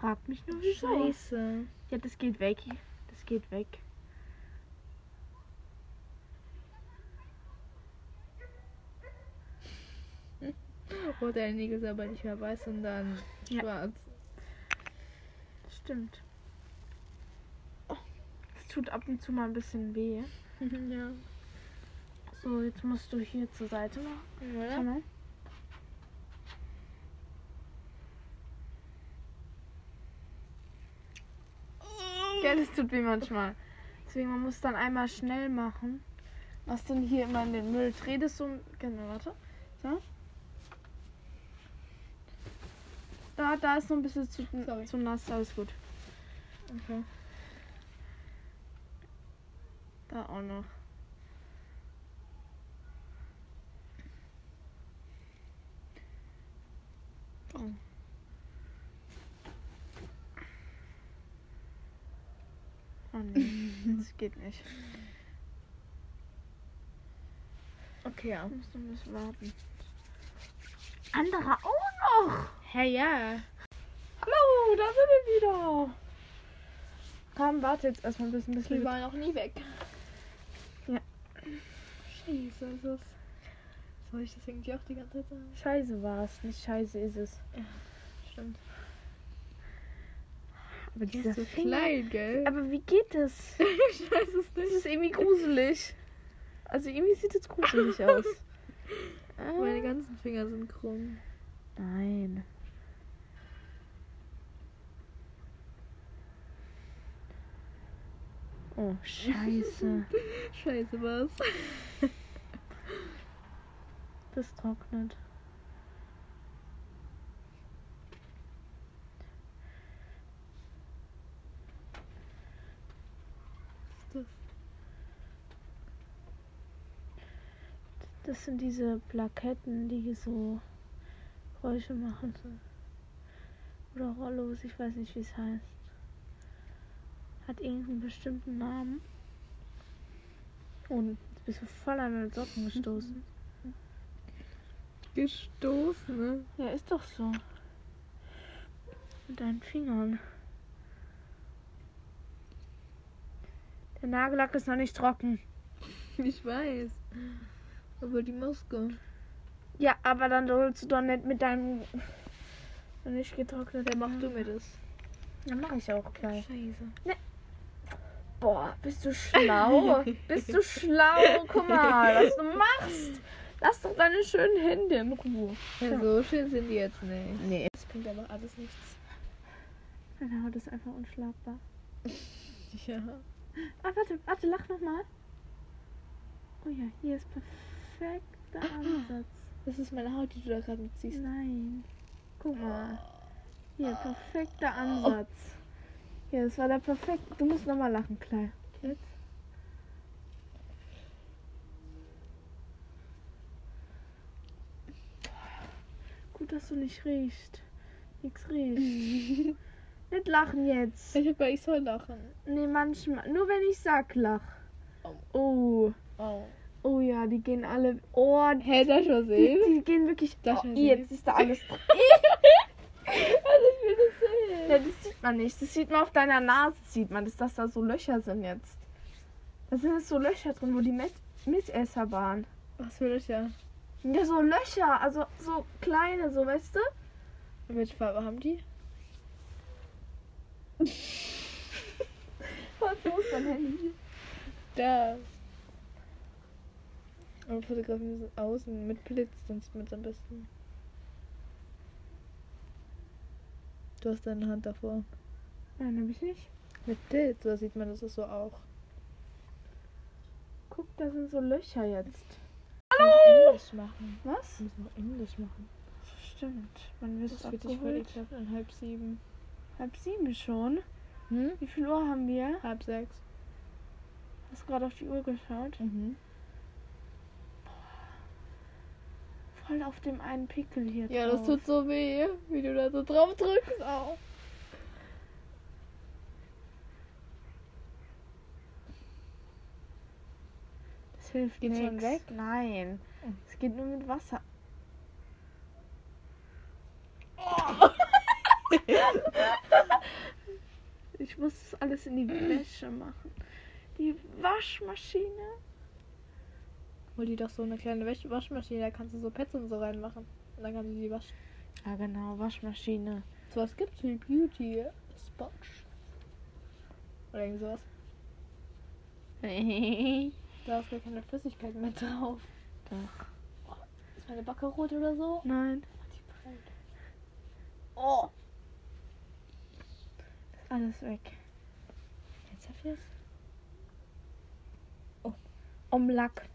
Frag mich nur, wieso. Scheiße. Ja, das geht weg. Das geht weg. Nägel sind aber nicht mehr weiß, sondern Ja. schwarz. Stimmt. Oh, es tut ab und zu mal ein bisschen weh. ja. So, jetzt musst du hier zur Seite machen. Oder? Mal. Gell, es tut weh manchmal. Deswegen, man muss dann einmal schnell machen. Was denn hier immer in den Müll? Das so. Genau, warte. So. Da, da ist noch ein bisschen zu, Sorry. zu nass. Alles gut. Okay. Da auch noch. Oh. Oh nee, das geht nicht. Okay, ja. Ich muss noch ein bisschen warten. Anderer auch noch! Hey, ja. Hallo, da sind wir wieder! Komm, warte jetzt erstmal ein bisschen, bis wir waren noch nie weg. Ja. Scheiße, ist das. Soll ich das irgendwie auch die ganze Zeit sagen? Scheiße war es, nicht scheiße ist es. Stimmt. Aber Die dieser ist so Finger. klein, gell? Aber wie geht das? ich weiß es Das nicht. ist irgendwie gruselig. Also irgendwie sieht es gruselig aus. Meine Ah, ganzen Finger sind krumm. Nein. Oh, scheiße. Scheiße, was? Das trocknet. Was ist Das sind diese Plaketten, die so Geräusche machen. Oder Rollos, ich weiß nicht, wie es heißt. Hat irgendeinen bestimmten Namen. Und jetzt bist du voll an den Socken gestoßen. Gestoßen, ne? Ja, ist doch so. Mit deinen Fingern. Der Nagellack ist noch nicht trocken. Ich weiß. Aber die Maske. Ja, aber dann sollst du doch nicht mit deinem Und nicht getrocknet. Dann mach du mir das. Dann mache ich auch gleich. Scheiße. Boah, bist du schlau? bist du schlau? Guck mal, was du machst. Lass doch deine schönen Hände in Ruhe. Ja, so schön sind die jetzt nicht. Nee. Das bringt aber alles nichts. Meine Haut ist einfach unschlagbar. Ja. Ah, warte, warte, lach nochmal. Oh ja, hier ist perfekter Ansatz. Das ist meine Haut, die du da gerade mitziehst. Nein. Guck mal. Hier, perfekter Ansatz. Hier, das war der perfekte. Du musst nochmal lachen, Klein. Jetzt. Gut, dass du nicht riechst. Nix riecht. nicht lachen jetzt. Ich hab ich soll lachen. Nee, manchmal. Nur wenn ich sag, lach. Oh. Oh. Oh ja, die gehen alle. Oh, Hä, das schon die, sehen? die gehen wirklich. Das oh, jetzt ist da alles drin. Also ich will das sehen. Ja, das sieht man nicht. Das sieht man auf deiner Nase, sieht man, dass das da so Löcher sind jetzt. Da sind jetzt so Löcher drin, wo die Met Mitesser waren. Was will ich ja? Ja, so Löcher, also so kleine, so, weißt du? Welche Farbe haben die? Was muss dein Handy? Da. Aber fotografieren es außen mit Blitz, dann sieht man es am besten. Du hast deine Hand davor. Nein, hab ich nicht. Mit Blitz, da sieht man das so auch. Guck, da sind so Löcher jetzt. Hallo! Englisch machen. Was? Wir müssen noch Englisch machen. Stimmt. Wann wirst Das du dich voll abgeholt? ekelhaft an halb sieben. Halb sieben schon. Hm? Wie viel Uhr haben wir? Halb sechs. Hast du gerade auf die Uhr geschaut? Mhm. Voll auf dem einen Pickel hier Ja, drauf. das tut so weh, wie du da so drauf drückst. Au. Das hilft Geht's nix. schon weg? Nein. Oh. Es geht nur mit Wasser. Ich muss das alles in die Wäsche machen. Die Waschmaschine. Hol dir doch so eine kleine Wäsch Waschmaschine, da kannst du so Pets und so reinmachen. Und dann kannst du die waschen. Ja genau, Waschmaschine. So was gibt's wie Beauty Sponge. Oder irgend sowas. Da ist gar keine Flüssigkeit mehr drauf. Doch. Ist meine Backe rot oder so? Nein. Die. Oh. Ist alles weg. Jetzt hab ich es. Um Lack.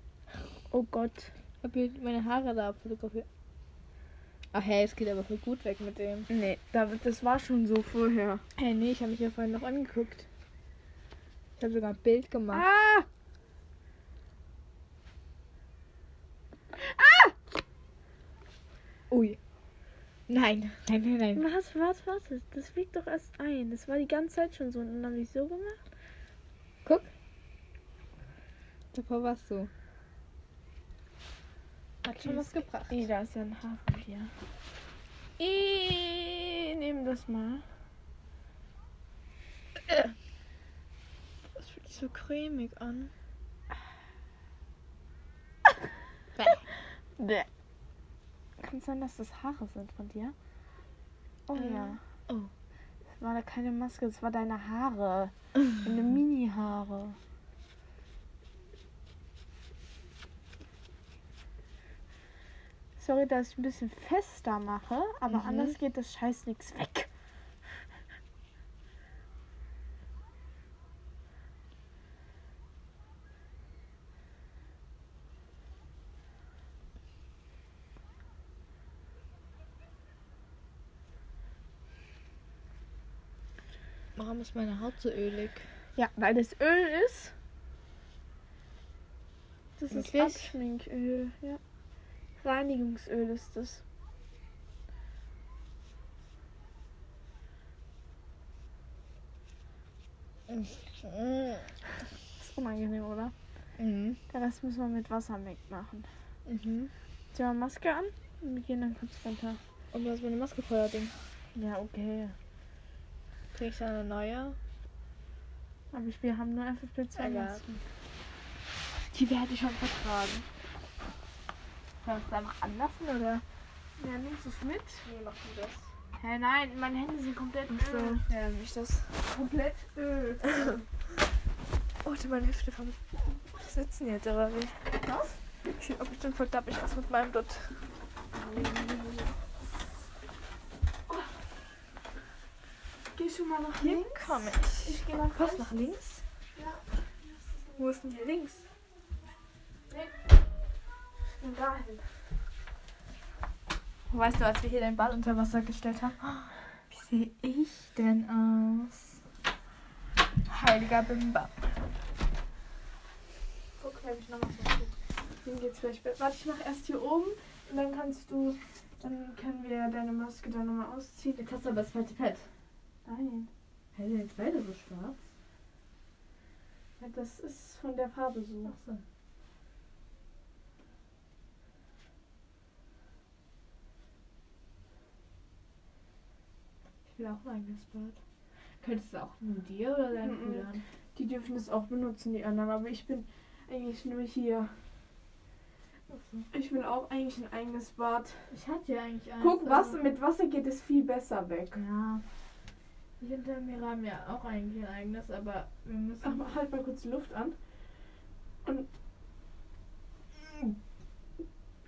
Oh Gott. Hab hier meine Haare da fotografiert. Ach hey, es geht aber voll gut weg mit dem. Nee, das war schon so vorher. Hey, nee, ich habe mich ja vorhin noch angeguckt. Ich habe sogar ein Bild gemacht. Ah! Ui. Nein, nein, nein, nein. Warte, warte, warte. Das fliegt doch erst ein. Das war die ganze Zeit schon so. Und dann habe ich so gemacht. Guck. Davor warst du. Hat schon was gebracht. Ih, da ist ja ein Haar von dir. Ih, nehm das mal. Das fühlt sich so cremig an. Bäh. Kann sein, dass das Haare sind von dir? Oh Äh, ja. oh. Das war da keine Maske, das war deine Haare. Deine Mini-Haare. Sorry, dass ich ein bisschen fester mache, aber Mhm. anders geht das Scheiß nichts weg. Warum ist meine Haut so ölig? Ja, weil das Öl ist. Das ist Wirklich? Abschminköl, ja. Reinigungsöl ist das. Ist unangenehm, oder? Mhm. Den Rest müssen wir mit Wasser wegmachen. Mhm. Zieh mal Maske an und wir gehen dann kurz runter. Und du hast meine Maske voller Ding. Ja, okay. Krieg ich da eine neue? Aber ich, wir haben nur FFP2 Egal. Masken. Die werde ich schon vertragen. Kannst du es einfach anlassen oder? Ja, nimmst du es mit? Nee, mach du das. Hä, nein, meine Hände sind komplett Ach so. Öl. Ja, nicht das. Komplett Öl. Oh, meine Hüfte vom Sitzen jetzt, aber wie? Was? Sieht auch bestimmt voll dappig aus mit meinem Dutt. Gehst du mal nach Hier links? komm ich. Ich geh nach Was, rechts. nach links? Ja. Wo ist denn hier links? Und dahin. Weißt du, als wir hier den Ball unter Wasser gestellt haben? Wie sehe ich denn aus? Heiliger Bimba. Guck, da hab ich noch was dazu. Hier geht's vielleicht besser. Warte, ich mach erst hier oben und dann kannst du. Dann können wir deine Maske dann nochmal ausziehen. Jetzt hast du aber das falsche Pad. Nein. Hä, sind jetzt beide so schwarz? Ja, das ist von der Farbe so. Ach so. Will auch ein eigenes Bad. Könntest du auch nur dir oder deinen Mhm. Brüdern? Die dürfen es auch benutzen, die anderen. Aber ich bin eigentlich nur hier. Ich will auch eigentlich ein eigenes Bad. Ich hatte ja eigentlich eins. Guck, Wasser, mit Wasser geht es viel besser weg. Ja. Ich und Mira haben ja auch eigentlich ein eigenes, aber wir müssen. Ach, mal, halt mal kurz die Luft an. Und.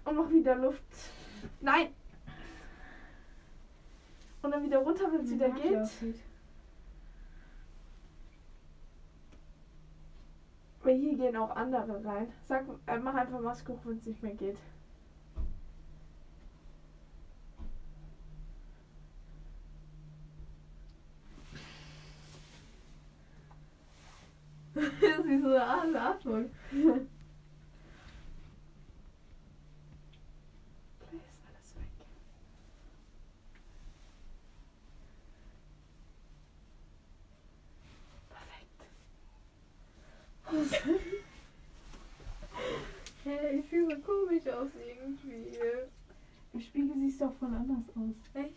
Und mach wieder Luft. Nein! Und dann wieder runter, wenn es wie wieder geht. aussieht. Weil hier gehen auch andere rein. Sag, äh, mach einfach Maske hoch, wenn es nicht mehr geht. das ist wie so eine Atmung. Gleich ist alles weg. Perfekt. Hey, ich fühle so komisch aus irgendwie. Im Spiegel siehst du auch voll anders aus. Echt?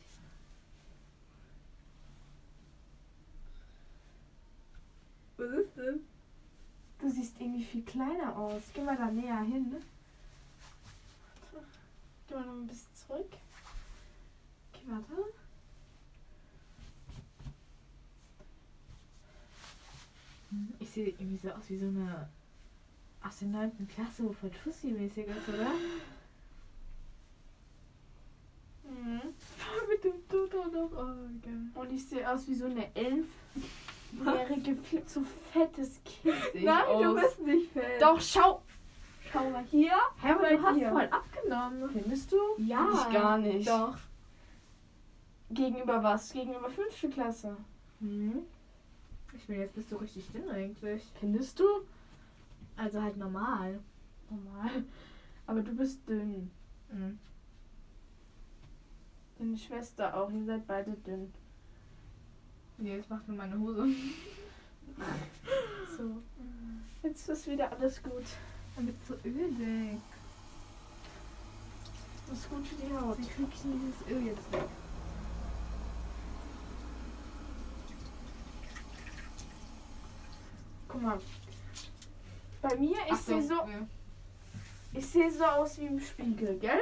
Was ist denn? Du siehst irgendwie viel kleiner aus. Geh mal da näher hin. Ne? Geh mal noch ein bisschen zurück. Okay, warte. Ich sehe irgendwie so aus wie so eine aus der 9. Klasse, wo voll Tussi-mäßig ist, oder? Mhm. Mit dem Tutor noch. Oh, geil. Und ich sehe aus wie so eine elfjährige, viel zu fettes Kind. Nein, du aus. bist nicht fett. Doch, schau. Schau mal hier. Hä, aber du hast dir. voll abgenommen. Findest du? Ja. Ich gar nicht. Doch. Gegenüber was? Gegenüber fünfte Klasse. Hm. Ich bin jetzt bist du richtig dünn eigentlich. Findest du? Also halt normal. Normal. Aber du bist dünn. Mhm. Deine Schwester auch. Ihr seid beide dünn. Nee, das macht nur meine Hose. So. Jetzt ist wieder alles gut. Damit so ölig. Das ist gut für die Haut. Wie krieg ich denn dieses Öl jetzt weg? Guck mal. Bei mir, ich sehe so, ja. ich sehe so aus wie im Spiegel, gell?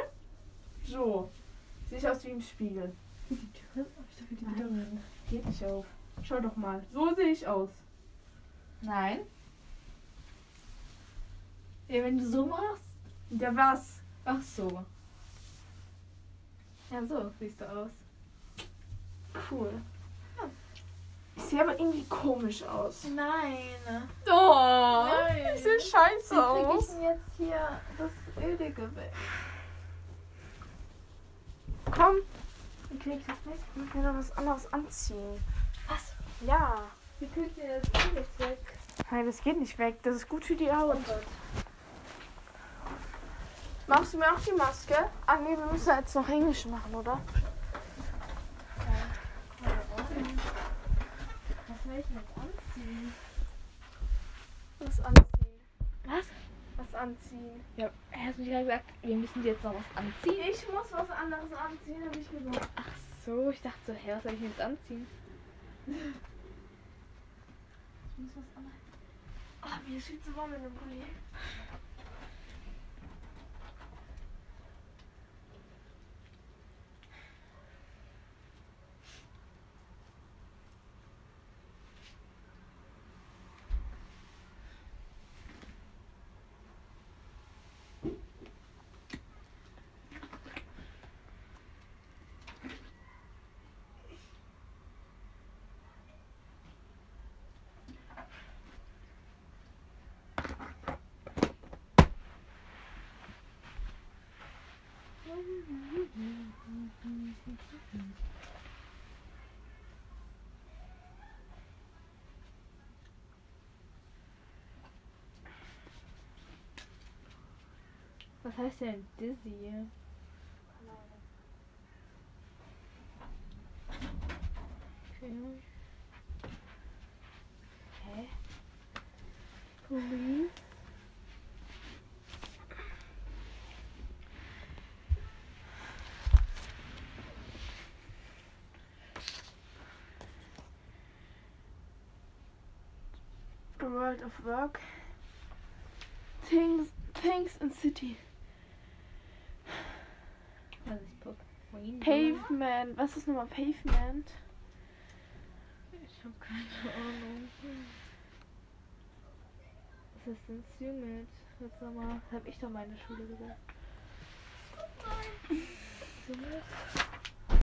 So. Sehe ich aus wie im Spiegel. Die Tür? Hab ich dafür die. Tür? Geht nicht auf. Schau doch mal. So sehe ich aus. Nein. Ja, wenn du so machst. Der was? Ach so. Ja, so siehst du aus. Cool. Ich sehe aber irgendwie komisch aus. Nein. Oh, Nein. ich sehe scheiße Wie krieg ich aus. denn jetzt hier das Ölige weg? Komm, Wie krieg ich das weg? ich muss mir noch was anderes anziehen. Was? Ja. Wie kriegt ihr das Öl weg? Nein, das geht nicht weg. Das ist gut für die Haut. Oh Gott. Machst du mir auch die Maske? Ah nee, wir müssen jetzt noch Englisch machen, oder? Was soll ich denn jetzt anziehen? Was anziehen. Was? Was anziehen. Ja, hast du nicht gerade gesagt, wir müssen jetzt noch was anziehen? Ich muss was anderes anziehen, habe ich gesagt. Ach so, ich dachte so, hä, was soll ich denn jetzt anziehen? Ich muss was anderes. Oh, mir ist viel zu warm in dem Pulli. Was heißt denn Dizzy? Okay. Hä? World of Work. Things, things in City. Rainbow? Pavement. Was ist nochmal Pavement? Ich hab keine Ahnung. Was ist denn Summit? Jetzt nochmal. Hab ich doch meine Schule gesagt. Summit?